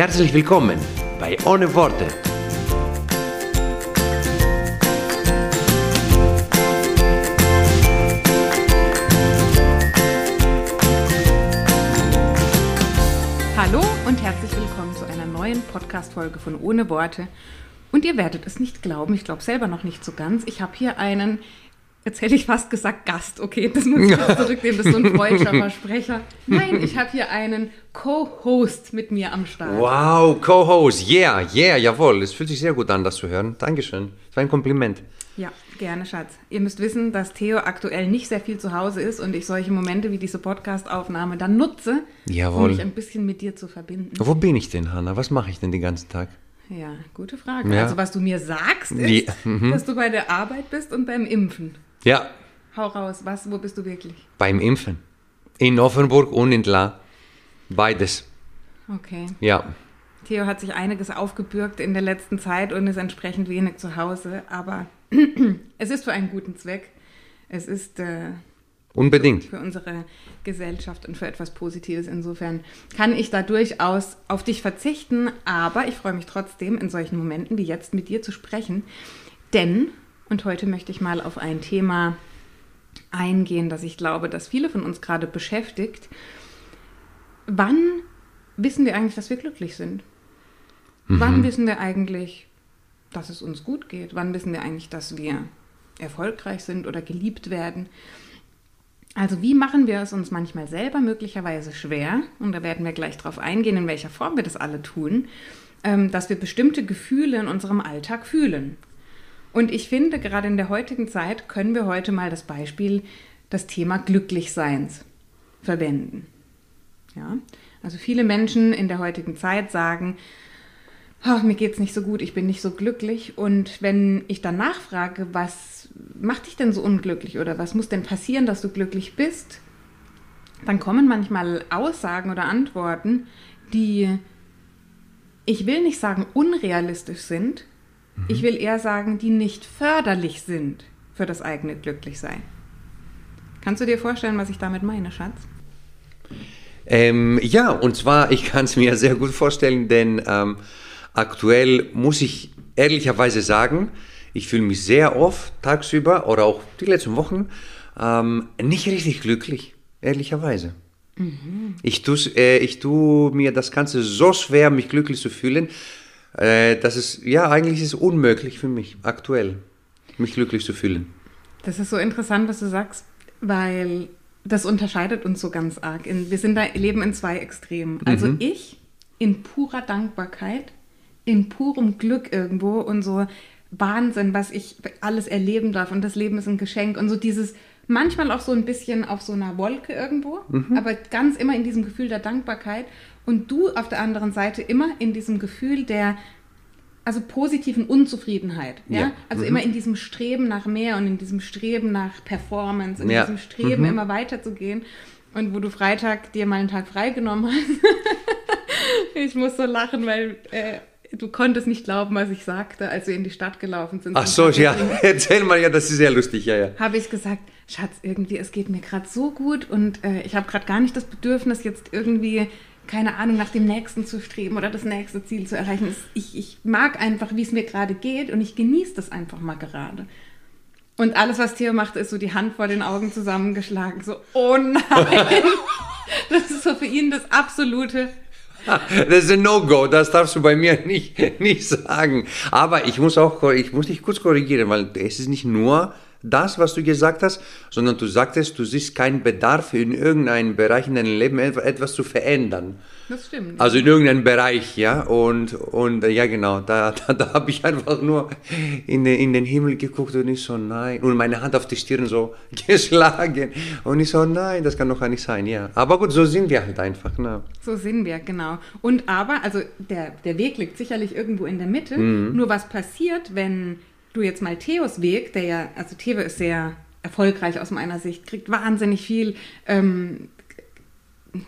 Herzlich willkommen bei Ohne Worte. Hallo und herzlich willkommen zu einer neuen Podcast-Folge von Ohne Worte. Und ihr werdet es nicht glauben, ich glaube selber noch nicht so ganz. Ich habe hier einen, jetzt hätte ich fast gesagt Gast, okay, das muss ich jetzt zurücknehmen, das ist so ein freudscher Versprecher. Nein, ich habe hier einen Co-Host mit mir am Start. Wow, Co-Host, yeah, yeah, jawohl. Es fühlt sich sehr gut an, das zu hören. Dankeschön. Das war ein Kompliment. Ja, gerne, Schatz. Ihr müsst wissen, dass Theo aktuell nicht sehr viel zu Hause ist und ich solche Momente wie diese Podcast-Aufnahme dann nutze, Jawohl. um mich ein bisschen mit dir zu verbinden. Wo bin ich denn, Hanna? Was mache ich denn den ganzen Tag? Ja, gute Frage. Ja. Also was du mir sagst, ist, Die- mhm. dass du bei der Arbeit bist und beim Impfen. Ja, Hau raus, was, wo bist du wirklich? beim Impfen. In Offenburg und in La. Beides. Okay. Ja. Theo hat sich einiges aufgebürgt in der letzten Zeit und ist entsprechend wenig zu Hause, aber es ist für einen guten Zweck. Es ist äh, Unbedingt. für unsere Gesellschaft und für etwas Positives. Insofern kann ich da durchaus auf dich verzichten, aber ich freue mich trotzdem, in solchen Momenten wie jetzt mit dir zu sprechen. Denn, und heute möchte ich mal auf ein Thema eingehen, das ich glaube, dass viele von uns gerade beschäftigt. Wann wissen wir eigentlich, dass wir glücklich sind? Wann wissen wir eigentlich, dass es uns gut geht? Wann wissen wir eigentlich, dass wir erfolgreich sind oder geliebt werden? Also wie machen wir es uns manchmal selber möglicherweise schwer, und da werden wir gleich drauf eingehen, in welcher Form wir das alle tun, ähm, dass wir bestimmte Gefühle in unserem Alltag fühlen. Und ich finde, gerade in der heutigen Zeit können wir heute mal das Beispiel, das Thema Glücklichseins verwenden. Ja? Also viele Menschen in der heutigen Zeit sagen, "Ah, mir geht's nicht so gut, ich bin nicht so glücklich. Und wenn ich dann nachfrage, was macht dich denn so unglücklich oder was muss denn passieren, dass du glücklich bist, dann kommen manchmal Aussagen oder Antworten, die, ich will nicht sagen unrealistisch sind, ich will eher sagen, die nicht förderlich sind für das eigene Glücklichsein. Kannst du dir vorstellen, was ich damit meine, Schatz? Ähm, ja, und zwar, ich kann es mir sehr gut vorstellen, denn ähm, aktuell muss ich ehrlicherweise sagen, ich fühle mich sehr oft tagsüber oder auch die letzten Wochen ähm, nicht richtig glücklich, ehrlicherweise. Ich, tu's, äh, ich tue mir das Ganze so schwer, mich glücklich zu fühlen, äh, dass es, ja, eigentlich ist es unmöglich für mich, aktuell, mich glücklich zu fühlen. Das ist so interessant, was du sagst, weil das unterscheidet uns so ganz arg. In, wir sind da, leben in zwei Extremen. Also ich in purer Dankbarkeit, in purem Glück irgendwo und so Wahnsinn, was ich alles erleben darf und das Leben ist ein Geschenk und so dieses manchmal auch so ein bisschen auf so einer Wolke irgendwo, aber ganz immer in diesem Gefühl der Dankbarkeit und du auf der anderen Seite immer in diesem Gefühl der also positiven Unzufriedenheit, ja, Ja. also immer in diesem Streben nach mehr und in diesem Streben nach Performance, in Ja. diesem Streben immer weiterzugehen und wo du Freitag dir mal einen Tag freigenommen hast. ich muss so lachen, weil äh, du konntest nicht glauben, was ich sagte, als wir in die Stadt gelaufen sind. Ach so, ja, erzähl mal, ja, das ist sehr lustig, ja, ja. Habe ich gesagt, Schatz, irgendwie, es geht mir gerade so gut und äh, ich habe gerade gar nicht das Bedürfnis, jetzt irgendwie, keine Ahnung, nach dem nächsten zu streben oder das nächste Ziel zu erreichen. Ich, ich mag einfach, wie es mir gerade geht und ich genieße das einfach mal gerade. Und alles, was Theo macht, ist so die Hand vor den Augen zusammengeschlagen. So, oh nein! Das ist so für ihn das absolute Das ist ein No-Go, das darfst du bei mir nicht, nicht sagen. Aber ich muss auch, ich muss dich kurz korrigieren, weil es ist nicht nur das, was du gesagt hast, sondern du sagtest, du siehst keinen Bedarf in irgendeinem Bereich in deinem Leben etwas zu verändern. Das stimmt. Also in irgendeinem Bereich, ja. Und, und ja, genau, da, da, da habe ich einfach nur in den, in den Himmel geguckt und ich so, nein. Und meine Hand auf die Stirn so geschlagen. Und ich so, nein, das kann doch gar nicht sein, ja. Aber gut, so sind wir halt einfach. Ne? So sind wir, genau. Und aber, also der, der Weg liegt sicherlich irgendwo in der Mitte. Mhm. Nur was passiert, wenn du jetzt mal Theos Weg, der ja, also Theo ist sehr erfolgreich aus meiner Sicht, kriegt wahnsinnig viel ähm,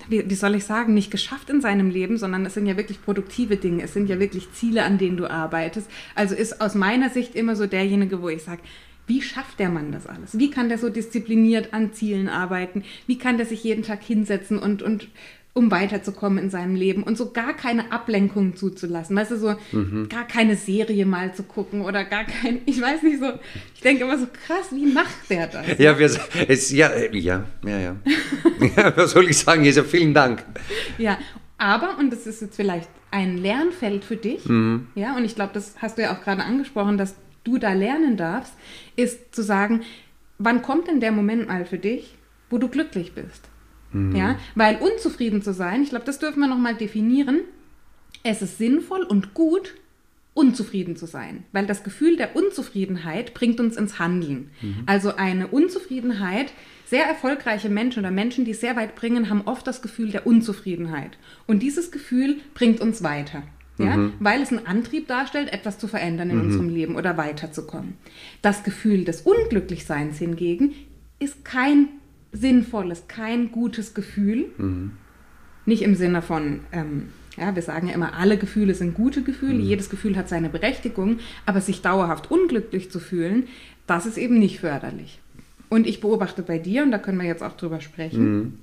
wie, wie, soll ich sagen, nicht geschafft in seinem Leben, sondern es sind ja wirklich produktive Dinge, es sind ja wirklich Ziele, an denen du arbeitest. Also ist aus meiner Sicht immer so derjenige, wo ich sage, wie schafft der Mann das alles? Wie kann der so diszipliniert an Zielen arbeiten? Wie kann der sich jeden Tag hinsetzen und, und um weiterzukommen in seinem Leben und so gar keine Ablenkung zuzulassen. Weißt du, so mhm. gar keine Serie mal zu gucken oder gar kein, ich weiß nicht so, ich denke immer so krass, wie macht der das? Ja, wir, es, ja, ja, ja, ja. ja. Was soll ich sagen? Ja, vielen Dank. Ja, aber, und das ist jetzt vielleicht ein Lernfeld für dich, mhm. ja, und ich glaube, das hast du ja auch gerade angesprochen, dass du da lernen darfst, ist zu sagen, wann kommt denn der Moment mal für dich, wo du glücklich bist? Mhm. Ja, weil unzufrieden zu sein, ich glaube, das dürfen wir nochmal definieren. Es ist sinnvoll und gut, unzufrieden zu sein, weil das Gefühl der Unzufriedenheit bringt uns ins Handeln. Mhm. Also eine Unzufriedenheit, sehr erfolgreiche Menschen oder Menschen, die es sehr weit bringen, haben oft das Gefühl der Unzufriedenheit. Und dieses Gefühl bringt uns weiter. Ja, mhm. weil es einen Antrieb darstellt, etwas zu verändern in mhm. unserem Leben oder weiterzukommen. Das Gefühl des Unglücklichseins hingegen ist kein sinnvolles, kein gutes Gefühl. Mhm. Nicht im Sinne von, ähm, ja, wir sagen ja immer, alle Gefühle sind gute Gefühle, mhm. jedes Gefühl hat seine Berechtigung, aber sich dauerhaft unglücklich zu fühlen, das ist eben nicht förderlich. Und ich beobachte bei dir, und da können wir jetzt auch drüber sprechen, mhm.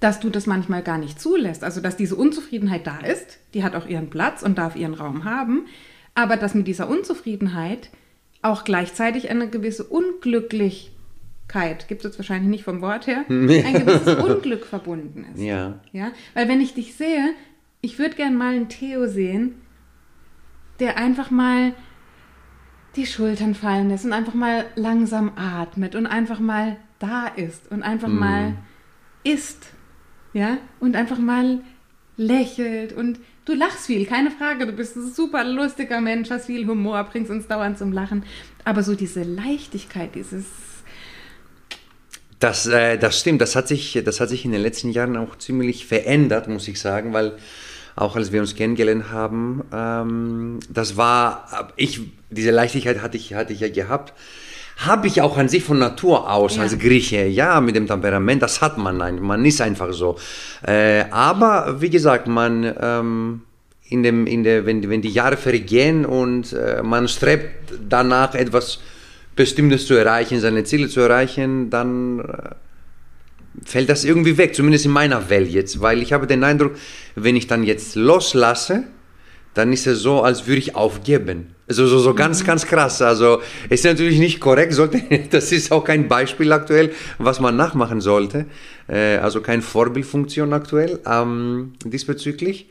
dass du das manchmal gar nicht zulässt. Also, dass diese Unzufriedenheit da ist, die hat auch ihren Platz und darf ihren Raum haben, aber dass mit dieser Unzufriedenheit auch gleichzeitig eine gewisse Unglücklichkeit gibt es jetzt wahrscheinlich nicht vom Wort her, ein gewisses Unglück verbunden ist. Ja. ja. Weil wenn ich dich sehe, ich würde gern mal einen Theo sehen, der einfach mal die Schultern fallen lässt und einfach mal langsam atmet und einfach mal da ist und einfach mm. mal isst. Ja, und einfach mal lächelt und du lachst viel, keine Frage. Du bist ein super lustiger Mensch, hast viel Humor, bringst uns dauernd zum Lachen. Aber so diese Leichtigkeit, dieses das, äh, das stimmt, das hat, sich, das hat sich in den letzten Jahren auch ziemlich verändert, muss ich sagen, weil auch als wir uns kennengelernt haben, ähm, das war, ich, diese Leichtigkeit hatte ich, hatte ich ja gehabt, habe ich auch an sich von Natur aus ja. als Grieche, ja, mit dem Temperament, das hat man, nein, man ist einfach so. Äh, aber wie gesagt, man, ähm, in dem, in der, wenn, wenn die Jahre vergehen und äh, man strebt danach etwas Bestimmtes zu erreichen, seine Ziele zu erreichen, dann äh, fällt das irgendwie weg, zumindest in meiner Welt jetzt, weil ich habe den Eindruck, wenn ich dann jetzt loslasse, dann ist es so, als würde ich aufgeben. Also so, so ganz, mhm. ganz krass. Also ist natürlich nicht korrekt, sollte, das ist auch kein Beispiel aktuell, was man nachmachen sollte. Äh, also keine Vorbildfunktion aktuell ähm, diesbezüglich.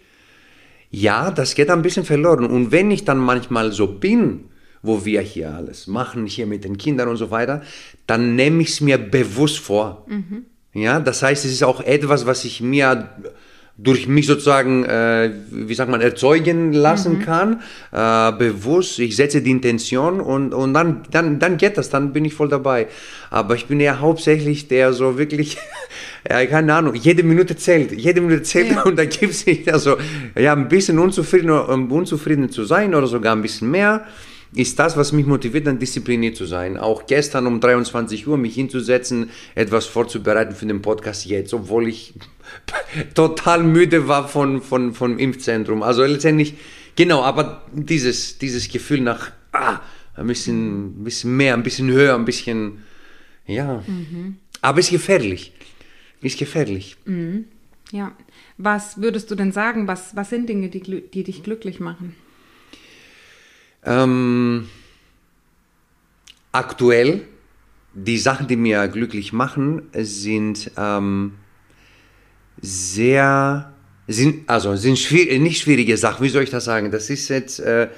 Ja, das geht ein bisschen verloren. Und wenn ich dann manchmal so bin, wo wir hier alles machen, hier mit den Kindern und so weiter, dann nehme ich es mir bewusst vor. Mhm. Ja, das heißt, es ist auch etwas, was ich mir durch mich sozusagen, äh, wie sagt man, erzeugen lassen mhm. kann, äh, bewusst. Ich setze die Intention und, und dann, dann, dann geht das, dann bin ich voll dabei. Aber ich bin ja hauptsächlich der so wirklich, ja, keine Ahnung, jede Minute zählt, jede Minute zählt ja. und da gibt es nicht, also, ja, ein bisschen unzufrieden, um unzufrieden zu sein oder sogar ein bisschen mehr ist das, was mich motiviert, dann diszipliniert zu sein. Auch gestern um 23 Uhr mich hinzusetzen, etwas vorzubereiten für den Podcast jetzt, obwohl ich total müde war von, von, vom Impfzentrum. Also letztendlich, genau, aber dieses, dieses Gefühl nach ah, ein, bisschen, ein bisschen mehr, ein bisschen höher, ein bisschen, ja. Mhm. Aber ist gefährlich. Ist gefährlich. Mhm. Ja. Was würdest du denn sagen? Was, was sind Dinge, die, die dich glücklich machen? Ähm, aktuell, die Sachen, die mir glücklich machen, sind ähm, sehr, sind, also sind schwierig, nicht schwierige Sachen, wie soll ich das sagen? Das ist jetzt, äh,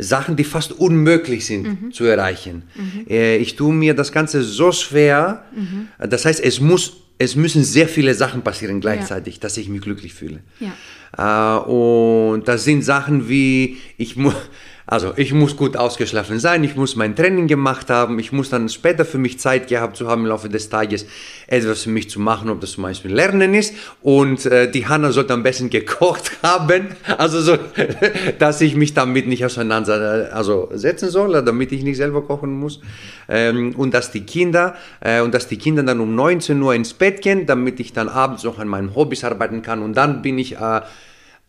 Sachen, die fast unmöglich sind Mhm. zu erreichen. Äh, ich tue mir das Ganze so schwer. Mhm. Das heißt, es muss, es müssen sehr viele Sachen passieren gleichzeitig, dass ich mich glücklich fühle. Ja. Äh, und das sind Sachen wie, ich muss, also ich muss gut ausgeschlafen sein, ich muss mein Training gemacht haben, ich muss dann später für mich Zeit gehabt zu haben im Laufe des Tages, etwas für mich zu machen, ob das zum Beispiel Lernen ist. Und äh, die Hanna sollte am besten gekocht haben, also so, dass ich mich damit nicht auseinander also soll, damit ich nicht selber kochen muss. Ähm, und dass die Kinder äh, und dass die Kinder dann um 19 Uhr ins Bett gehen, damit ich dann abends noch an meinen Hobbys arbeiten kann. Und dann bin ich äh,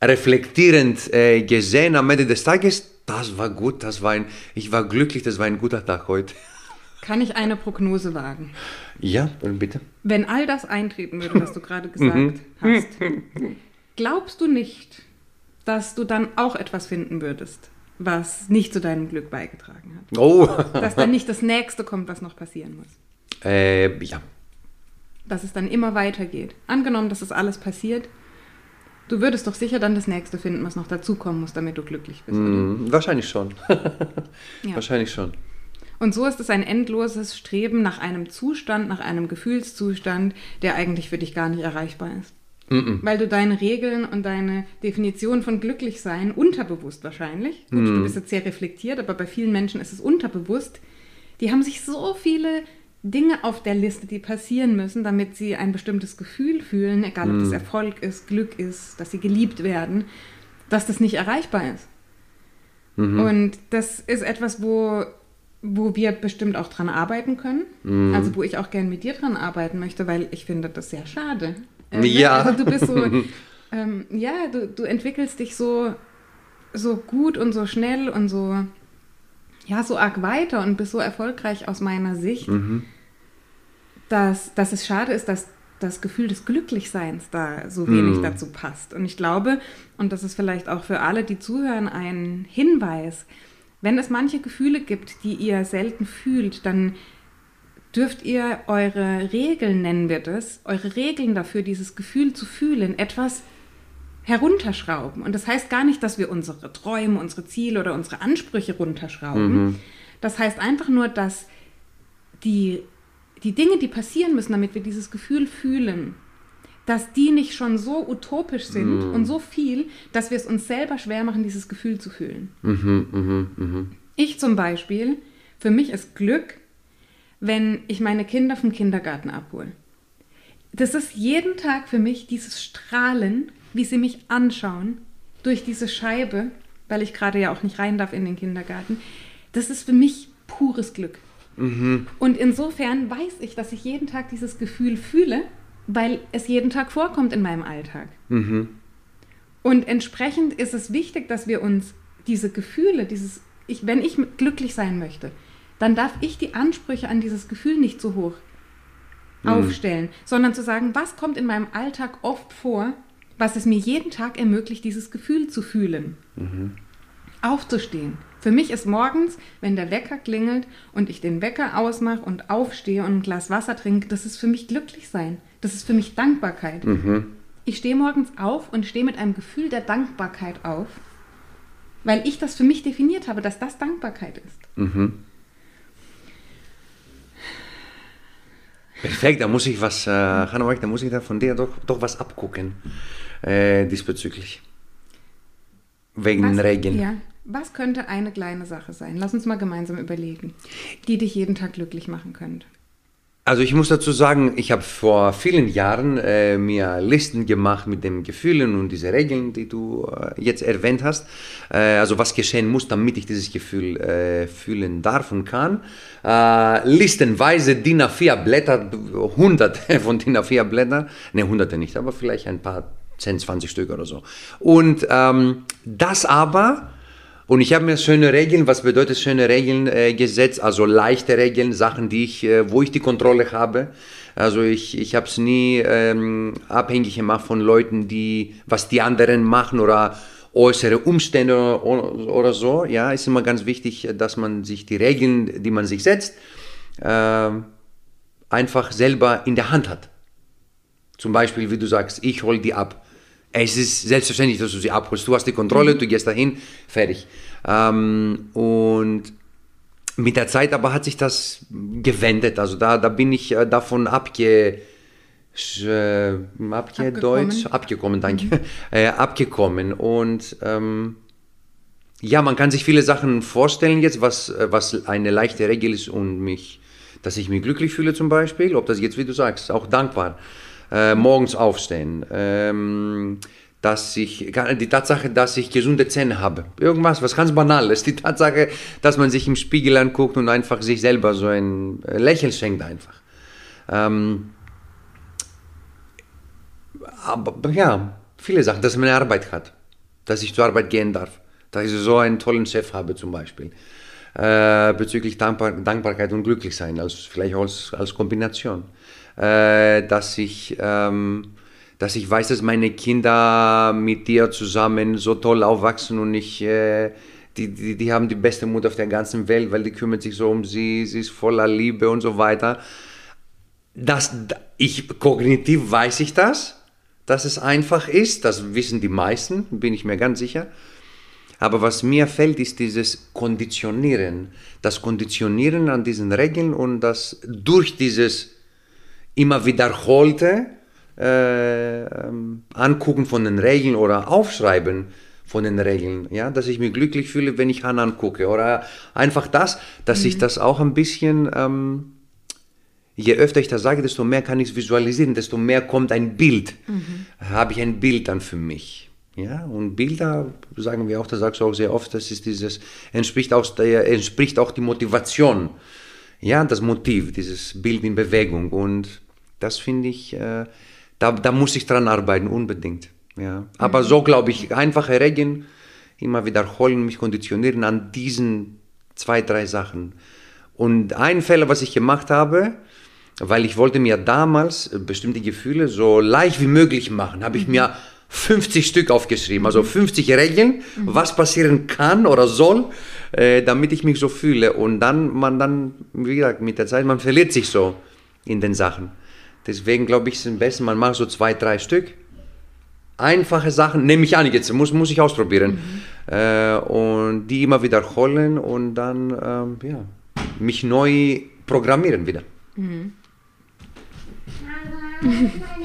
reflektierend äh, gesehen am Ende des Tages, das war gut, das war ein, ich war glücklich, das war ein guter Tag heute. Kann ich eine Prognose wagen? Ja, bitte. Wenn all das eintreten würde, was du gerade gesagt Mhm. hast, glaubst du nicht, dass du dann auch etwas finden würdest, was nicht zu deinem Glück beigetragen hat? Oh, Dass dann nicht das Nächste kommt, was noch passieren muss? äh, ja. Dass es dann immer weitergeht. Angenommen, dass das alles passiert, du würdest doch sicher dann das Nächste finden, was noch dazukommen muss, damit du glücklich bist. Hm, wahrscheinlich schon. Ja. Wahrscheinlich schon. Und so ist es ein endloses Streben nach einem Zustand, nach einem Gefühlszustand, der eigentlich für dich gar nicht erreichbar ist. Weil du deine Regeln und deine Definition von glücklich sein, unterbewusst wahrscheinlich, gut, du bist jetzt sehr reflektiert, aber bei vielen Menschen ist es unterbewusst, die haben sich so viele Dinge auf der Liste, die passieren müssen, damit sie ein bestimmtes Gefühl fühlen, egal ob das Erfolg ist, Glück ist, dass sie geliebt werden, dass das nicht erreichbar ist. Und das ist etwas, wo, wo wir bestimmt auch dran arbeiten können. Also wo ich auch gern mit dir dran arbeiten möchte, weil ich finde das sehr schade. Ähm, Ja. Also du bist so, ähm, ja, du, du entwickelst dich so, so gut und so schnell und so, ja, so arg weiter und bist so erfolgreich aus meiner Sicht, dass, dass es schade ist, dass das Gefühl des Glücklichseins da so wenig dazu passt. Und ich glaube, und das ist vielleicht auch für alle, die zuhören, ein Hinweis, wenn es manche Gefühle gibt, die ihr selten fühlt, dann dürft ihr eure Regeln, nennen wir das, eure Regeln dafür, dieses Gefühl zu fühlen, etwas herunterschrauben. Und das heißt gar nicht, dass wir unsere Träume, unsere Ziele oder unsere Ansprüche runterschrauben. Das heißt einfach nur, dass die, die Dinge, die passieren müssen, damit wir dieses Gefühl fühlen, dass die nicht schon so utopisch sind und so viel, dass wir es uns selber schwer machen, dieses Gefühl zu fühlen. Ich zum Beispiel, für mich ist Glück, wenn ich meine Kinder vom Kindergarten abhole. Das ist jeden Tag für mich dieses Strahlen, wie sie mich anschauen durch diese Scheibe, weil ich gerade ja auch nicht rein darf in den Kindergarten. Das ist für mich pures Glück. Und insofern weiß ich, dass ich jeden Tag dieses Gefühl fühle, weil es jeden Tag vorkommt in meinem Alltag. Und entsprechend ist es wichtig, dass wir uns diese Gefühle, dieses, ich, wenn ich glücklich sein möchte, dann darf ich die Ansprüche an dieses Gefühl nicht so hoch aufstellen, sondern zu sagen, was kommt in meinem Alltag oft vor, was es mir jeden Tag ermöglicht, dieses Gefühl zu fühlen. Aufzustehen. Für mich ist morgens, wenn der Wecker klingelt und ich den Wecker ausmache und aufstehe und ein Glas Wasser trinke, das ist für mich glücklich sein. Das ist für mich Dankbarkeit. Ich stehe morgens auf und stehe mit einem Gefühl der Dankbarkeit auf, weil ich das für mich definiert habe, dass das Dankbarkeit ist. Perfekt, da muss ich was, äh, Hanna, da muss ich da von dir doch, doch was abgucken äh, diesbezüglich. Wegen Was, Regeln. ja, was könnte eine kleine Sache sein? Lass uns mal gemeinsam überlegen, die dich jeden Tag glücklich machen könnte. Also ich muss dazu sagen, ich habe vor vielen Jahren äh, mir Listen gemacht mit den Gefühlen und diese Regeln, die du äh, jetzt erwähnt hast. Äh, also was geschehen muss, damit ich dieses Gefühl äh, fühlen darf und kann. Äh, listenweise DIN A4 Blätter, hunderte von DIN A4 Blättern, ne hunderte nicht, aber vielleicht ein paar 10, 20 Stück oder so. Und ähm, das aber und ich habe mir schöne Regeln, was bedeutet schöne Regeln äh, gesetzt, also leichte Regeln, Sachen, die ich, äh, wo ich die Kontrolle habe. Also ich, ich habe es nie ähm, abhängig gemacht von Leuten, die, was die anderen machen oder äußere Umstände oder, oder so. Ja, ist immer ganz wichtig, dass man sich die Regeln, die man sich setzt, äh, einfach selber in der Hand hat. Zum Beispiel, wie du sagst, ich hole die ab. Es ist selbstverständlich, dass du sie abholst. Du hast die Kontrolle, du gehst dahin, fertig. Ähm, und mit der Zeit aber hat sich das gewendet. Also da, da bin ich äh, davon abge, äh, abge Deutsch, abgekommen, danke, mhm. äh, abgekommen. Und ähm, ja, man kann sich viele Sachen vorstellen jetzt, was, äh, was eine leichte Regel ist und mich, dass ich mich glücklich fühle zum Beispiel, ob das jetzt, wie du sagst, auch dankbar, äh, morgens aufstehen, ähm, dass ich, die Tatsache, dass ich gesunde Zähne habe. Irgendwas, was ganz Banales. Die Tatsache, dass man sich im Spiegel anguckt und einfach sich selber so ein äh, Lächeln schenkt einfach. Ähm, aber ja, viele Sachen, dass man eine Arbeit hat, dass ich zur Arbeit gehen darf, dass ich so einen tollen Chef habe zum Beispiel. Äh, bezüglich Dankbar Dankbarkeit und Glücklichsein, als, vielleicht als, als Kombination. Äh, dass ich... Ähm, dass ich weiß, dass meine Kinder mit dir zusammen so toll aufwachsen und ich, äh, die, die, die haben die beste Mutter auf der ganzen Welt, weil die kümmert sich so um sie, sie ist voller Liebe und so weiter. Das, ich, kognitiv weiß ich das, dass es einfach ist, das wissen die meisten, bin ich mir ganz sicher. Aber was mir fällt, ist dieses Konditionieren. Das Konditionieren an diesen Regeln und das durch dieses immer wiederholte, äh, ähm, Angucken von den Regeln oder Aufschreiben von den Regeln, ja, dass ich mich glücklich fühle, wenn ich Hannah angucke oder einfach das, dass mhm. ich das auch ein bisschen, ähm, je öfter ich das sage, desto mehr kann ich es visualisieren, desto mehr kommt ein Bild, mhm. habe ich ein Bild dann für mich. Ja, und Bilder, sagen wir auch, das sagst du auch sehr oft, das ist dieses, entspricht auch, der, entspricht auch die Motivation. Ja, das Motiv, dieses Bild in Bewegung. Und das finde ich, äh, da, da muss ich dran arbeiten, unbedingt. Ja. Aber mhm. so glaube ich, einfache Regeln, immer wiederholen, mich konditionieren an diesen zwei, drei Sachen. Und ein Fehler, was ich gemacht habe, weil ich wollte mir damals bestimmte Gefühle so leicht wie möglich machen, habe ich mhm. mir 50 Stück aufgeschrieben, also 50 mhm. Regeln, mhm. was passieren kann oder soll, äh, damit ich mich so fühle. Und dann, man dann, wie gesagt, mit der Zeit, man verliert sich so in den Sachen. Deswegen glaube ich, ist es am besten, man macht so zwei, drei Stück. Einfache Sachen, nehme ich an, jetzt muss, muss ich ausprobieren. Mhm. Äh, und die immer wiederholen und dann ähm, ja, mich neu programmieren wieder. Mhm.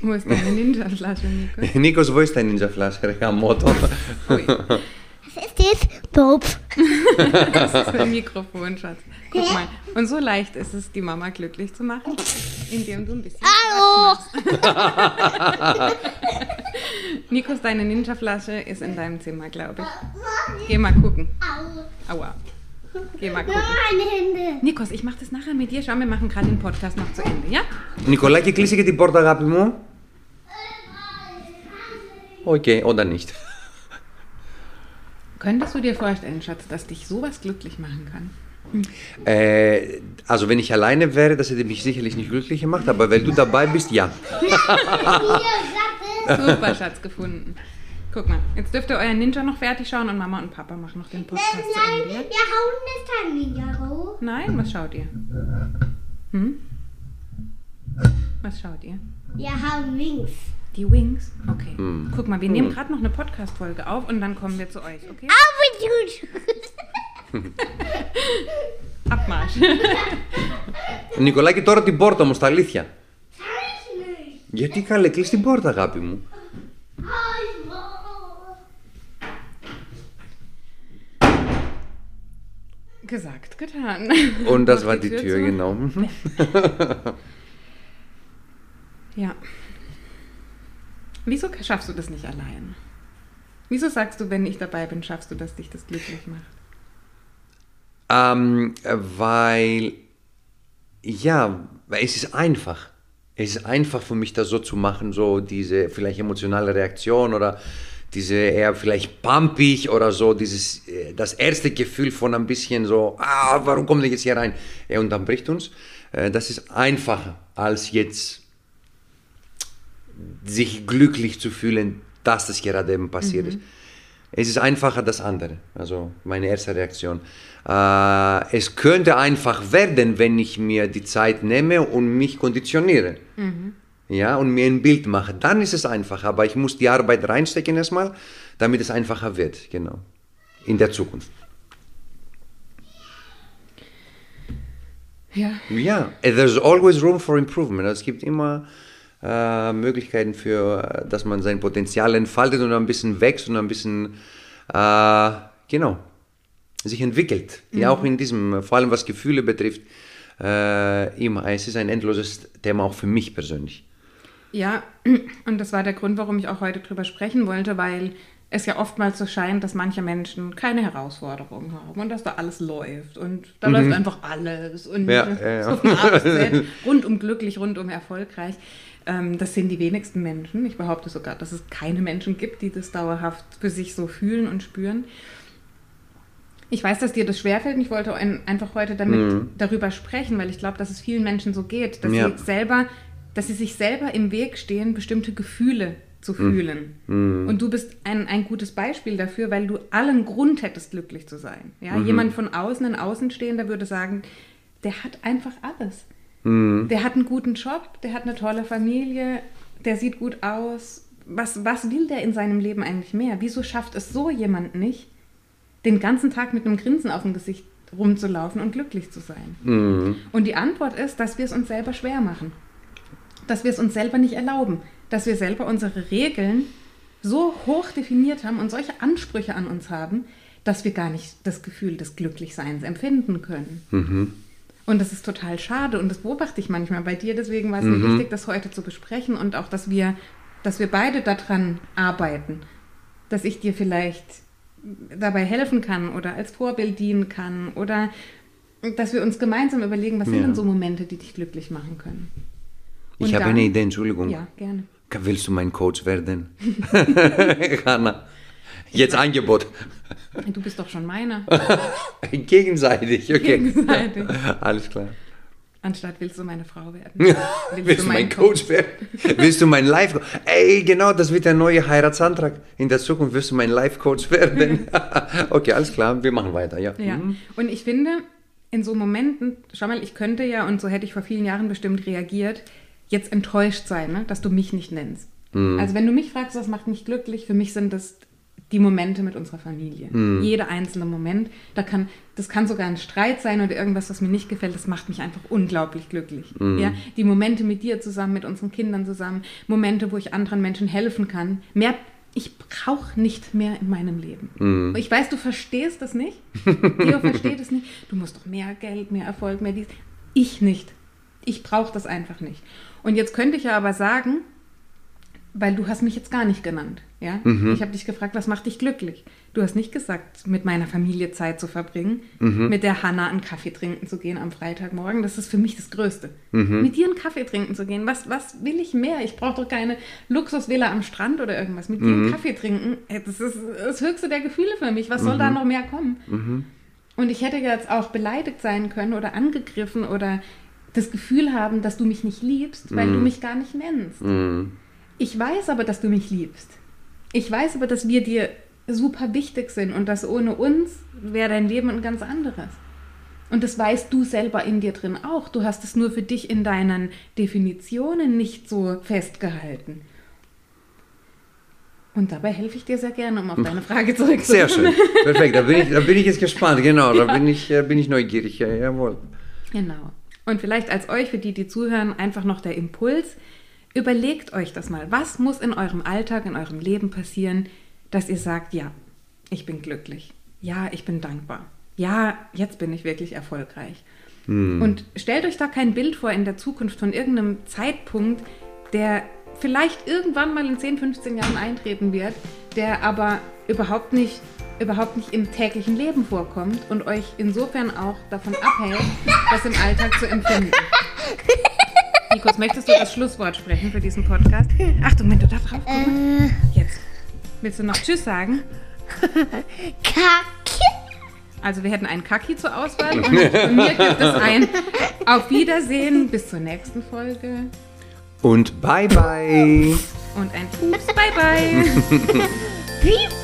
wo ist deine Ninja-Flasche, Nico? Nikos, wo ist deine Ninja-Flasche? Regamoto. Was ist das? Bob. das ist ein Mikrofon, Schatz. Guck mal. Und so leicht ist es, die Mama glücklich zu machen, indem du ein bisschen. Hallo! Nikos, deine Ninja-Flasche ist in deinem Zimmer, glaube ich. Geh mal gucken. Aua. Geh mal gucken. Meine Hände. Nikos, ich mache das nachher mit dir. Schau, wir machen gerade den Podcast noch zu Ende, ja? Νικολάκη, κλείσε και την πόρτα, αγάπη μου. Οκ, okay, oder nicht. Könntest du dir vorstellen, Schatz, dass dich sowas glücklich machen kann? Äh, also wenn ich alleine wäre, das hätte mich sicherlich nicht glücklich gemacht, aber weil du dabei bist, ja. Super, Schatz, gefunden. Guck mal, jetzt dürft ihr euren Ninja noch fertig schauen und Mama und Papa machen noch den Podcast äh, nein, zu Ende. wir hauen das kein Ninja raus. Nein, was schaut ihr? Hm? Was schaut ihr? Wir haben Wings. Die Wings? Okay. Hm. Guck mal, wir nehmen gerade noch eine Podcast-Folge auf und dann kommen wir zu euch, okay? Aber gut. Abmarsch. Νικολάκη τώρα την πόρτα όμως, τα αλήθεια. Γιατί καλέ, κλείς την πόρτα αγάπη μου. Gesagt, getan. Und das war die Tür, genau. ja. Wieso schaffst du das nicht allein? Wieso sagst du, wenn ich dabei bin, schaffst du, dass dich das glücklich macht? Ähm, weil, ja, es ist einfach. Es ist einfach für mich, das so zu machen, so diese vielleicht emotionale Reaktion oder diese eher vielleicht pumpig oder so, dieses, äh, das erste Gefühl von ein bisschen so, ah, warum kommt er jetzt hier rein? Er unterbricht uns. Äh, das ist einfacher, als jetzt sich glücklich zu fühlen, dass das gerade eben passiert mhm. ist. Es ist einfacher das andere, also meine erste Reaktion. Äh, es könnte einfach werden, wenn ich mir die Zeit nehme und mich konditioniere. Mhm. Ja, und mir ein Bild mache, dann ist es einfacher. Aber ich muss die Arbeit reinstecken erstmal, damit es einfacher wird, genau. In der Zukunft. Ja. Ja, there's always room for improvement. Es gibt immer äh, Möglichkeiten für, äh, dass man sein Potenzial entfaltet und ein bisschen wächst und ein bisschen, äh, genau, sich entwickelt. Ja, auch in diesem, vor allem was Gefühle betrifft, äh, immer. Es ist ein endloses Thema auch für mich persönlich. Ja, und das war der Grund, warum ich auch heute drüber sprechen wollte, weil es ja oftmals so scheint, dass manche Menschen keine Herausforderungen haben und dass da alles läuft und da läuft einfach alles und Mhm. Ja, ja, ja. so Upset, rundum glücklich, rundum erfolgreich. Ähm, das sind die wenigsten Menschen. Ich behaupte sogar, dass es keine Menschen gibt, die das dauerhaft für sich so fühlen und spüren. Ich weiß, dass dir das schwerfällt und ich wollte ein, einfach heute damit darüber sprechen, weil ich glaube, dass es vielen Menschen so geht, dass Ja. sie selber, dass sie sich selber im Weg stehen, bestimmte Gefühle zu fühlen. Und du bist ein, ein gutes Beispiel dafür, weil du allen Grund hättest, glücklich zu sein. Ja? Jemand von außen, ein Außenstehender würde sagen, der hat einfach alles. Der hat einen guten Job, der hat eine tolle Familie, der sieht gut aus. Was, was will der in seinem Leben eigentlich mehr? Wieso schafft es so jemand nicht, den ganzen Tag mit einem Grinsen auf dem Gesicht rumzulaufen und glücklich zu sein? Mhm. Und die Antwort ist, dass wir es uns selber schwer machen. Dass wir es uns selber nicht erlauben. Dass wir selber unsere Regeln so hoch definiert haben und solche Ansprüche an uns haben, dass wir gar nicht das Gefühl des Glücklichseins empfinden können. Und das ist total schade und das beobachte ich manchmal bei dir. Deswegen war es mir wichtig, das heute zu besprechen und auch, dass wir, dass wir beide daran arbeiten. Dass ich dir vielleicht dabei helfen kann oder als Vorbild dienen kann oder dass wir uns gemeinsam überlegen, was sind Ja. denn so Momente, die dich glücklich machen können. Ich habe eine Idee, Entschuldigung. Ja, gerne. Willst du mein Coach werden? Hanna, jetzt Angebot. Du bist doch schon meiner. Gegenseitig, okay. Gegenseitig. Alles klar. Anstatt willst du meine Frau werden. Willst du mein Coach werden? Willst du mein Life Ey, genau, das wird der neue Heiratsantrag. In der Zukunft wirst du mein Life-Coach werden. okay, alles klar, wir machen weiter, ja. Ja, und ich finde, in so Momenten, schau mal, ich könnte ja, und so hätte ich vor vielen Jahren bestimmt reagiert, jetzt enttäuscht sein, ne, dass du mich nicht nennst. Also wenn du mich fragst, was macht mich glücklich, für mich sind das die Momente mit unserer Familie. Jeder einzelne Moment. Da kann, das kann sogar ein Streit sein oder irgendwas, was mir nicht gefällt. Das macht mich einfach unglaublich glücklich. Ja? Die Momente mit dir zusammen, mit unseren Kindern zusammen, Momente, wo ich anderen Menschen helfen kann. Mehr, ich brauche nicht mehr in meinem Leben. Ich weiß, du verstehst das nicht. Theo versteht es nicht. Du musst doch mehr Geld, mehr Erfolg, mehr dies. Ich nicht. Ich brauche das einfach nicht. Und jetzt könnte ich ja aber sagen, weil du hast mich jetzt gar nicht genannt. Ja? Ich habe dich gefragt, was macht dich glücklich? Du hast nicht gesagt, mit meiner Familie Zeit zu verbringen, mit der Hanna einen Kaffee trinken zu gehen am Freitagmorgen. Das ist für mich das Größte. Mit dir einen Kaffee trinken zu gehen. Was, was will ich mehr? Ich brauche doch keine Luxusvilla am Strand oder irgendwas. Mit dir einen Kaffee trinken, ey, das ist das höchste der Gefühle für mich. Was soll da noch mehr kommen? Und ich hätte jetzt auch beleidigt sein können oder angegriffen oder das Gefühl haben, dass du mich nicht liebst, weil du mich gar nicht nennst. Ich weiß aber, dass du mich liebst. Ich weiß aber, dass wir dir super wichtig sind und dass ohne uns wäre dein Leben ein ganz anderes. Und das weißt du selber in dir drin auch. Du hast es nur für dich in deinen Definitionen nicht so festgehalten. Und dabei helfe ich dir sehr gerne, um auf deine Frage zurückzukommen. Sehr schön. Perfekt, da bin ich, da bin ich jetzt gespannt. Genau, da bin ich, äh, bin ich neugierig. Ja, jawohl. Genau. Und vielleicht als euch, für die, die zuhören, einfach noch der Impuls. Überlegt euch das mal. Was muss in eurem Alltag, in eurem Leben passieren, dass ihr sagt, ja, ich bin glücklich. Ja, ich bin dankbar. Ja, jetzt bin ich wirklich erfolgreich. Und stellt euch da kein Bild vor in der Zukunft von irgendeinem Zeitpunkt, der vielleicht irgendwann mal in 10, 15 Jahren eintreten wird, der aber überhaupt nicht, überhaupt nicht im täglichen Leben vorkommt und euch insofern auch davon abhält, das im Alltag zu empfinden. Nikos, möchtest du das Schlusswort sprechen für diesen Podcast? Achtung, wenn du da drauf kommst. Jetzt. Willst du noch Tschüss sagen? Kacke. Also wir hätten einen Kaki zur Auswahl und von mir gibt es ein Auf Wiedersehen bis zur nächsten Folge Und bye bye. und ein Pups, bye bye. Piep.